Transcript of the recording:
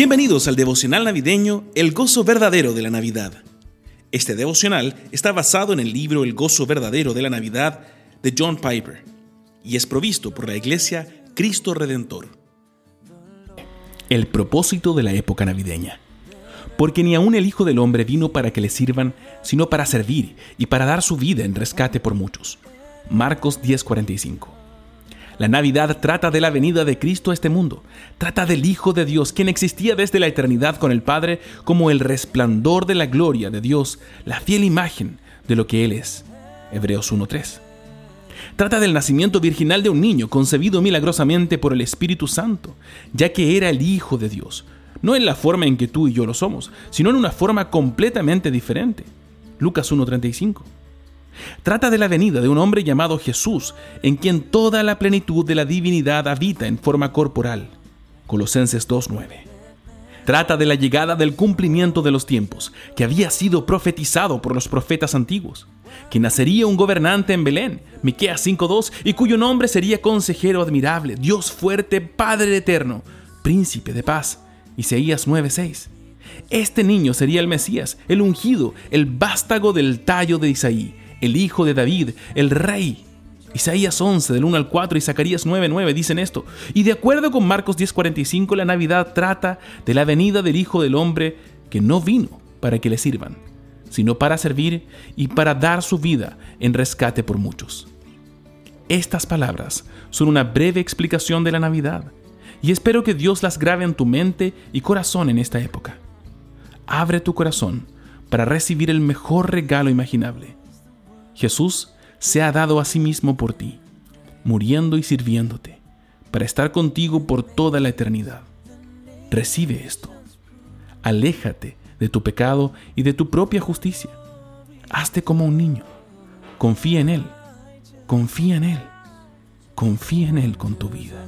Bienvenidos al devocional navideño El gozo verdadero de la Navidad. Este devocional está basado en el libro El gozo verdadero de la Navidad de John Piper y es provisto por la iglesia Cristo Redentor. El propósito de la época navideña. Porque ni aun el Hijo del Hombre vino para que le sirvan, sino para servir y para dar su vida en rescate por muchos. Marcos 10:45. La Navidad trata de la venida de Cristo a este mundo, trata del Hijo de Dios, quien existía desde la eternidad con el Padre como el resplandor de la gloria de Dios, la fiel imagen de lo que Él es. Hebreos 1.3. Trata del nacimiento virginal de un niño concebido milagrosamente por el Espíritu Santo, ya que era el Hijo de Dios, no en la forma en que tú y yo lo somos, sino en una forma completamente diferente. Lucas 1.35. Trata de la venida de un hombre llamado Jesús, en quien toda la plenitud de la divinidad habita en forma corporal. Colosenses 2.9. Trata de la llegada del cumplimiento de los tiempos, que había sido profetizado por los profetas antiguos, que nacería un gobernante en Belén, Miqueas 5.2, y cuyo nombre sería consejero admirable, Dios fuerte, Padre eterno, príncipe de paz, Isaías 9.6. Este niño sería el Mesías, el ungido, el vástago del tallo de Isaí, el hijo de David, el rey. Isaías 11, del 1 al 4 y Zacarías 9, 9 dicen esto. Y de acuerdo con Marcos 10:45, la Navidad trata de la venida del Hijo del Hombre que no vino para que le sirvan, sino para servir y para dar su vida en rescate por muchos. Estas palabras son una breve explicación de la Navidad y espero que Dios las grabe en tu mente y corazón en esta época. Abre tu corazón para recibir el mejor regalo imaginable Jesús se ha dado a sí mismo por ti, muriendo y sirviéndote, para estar contigo por toda la eternidad. Recibe esto. Aléjate de tu pecado y de tu propia justicia. Hazte como un niño. Confía en Él. Confía en Él. Confía en Él con tu vida.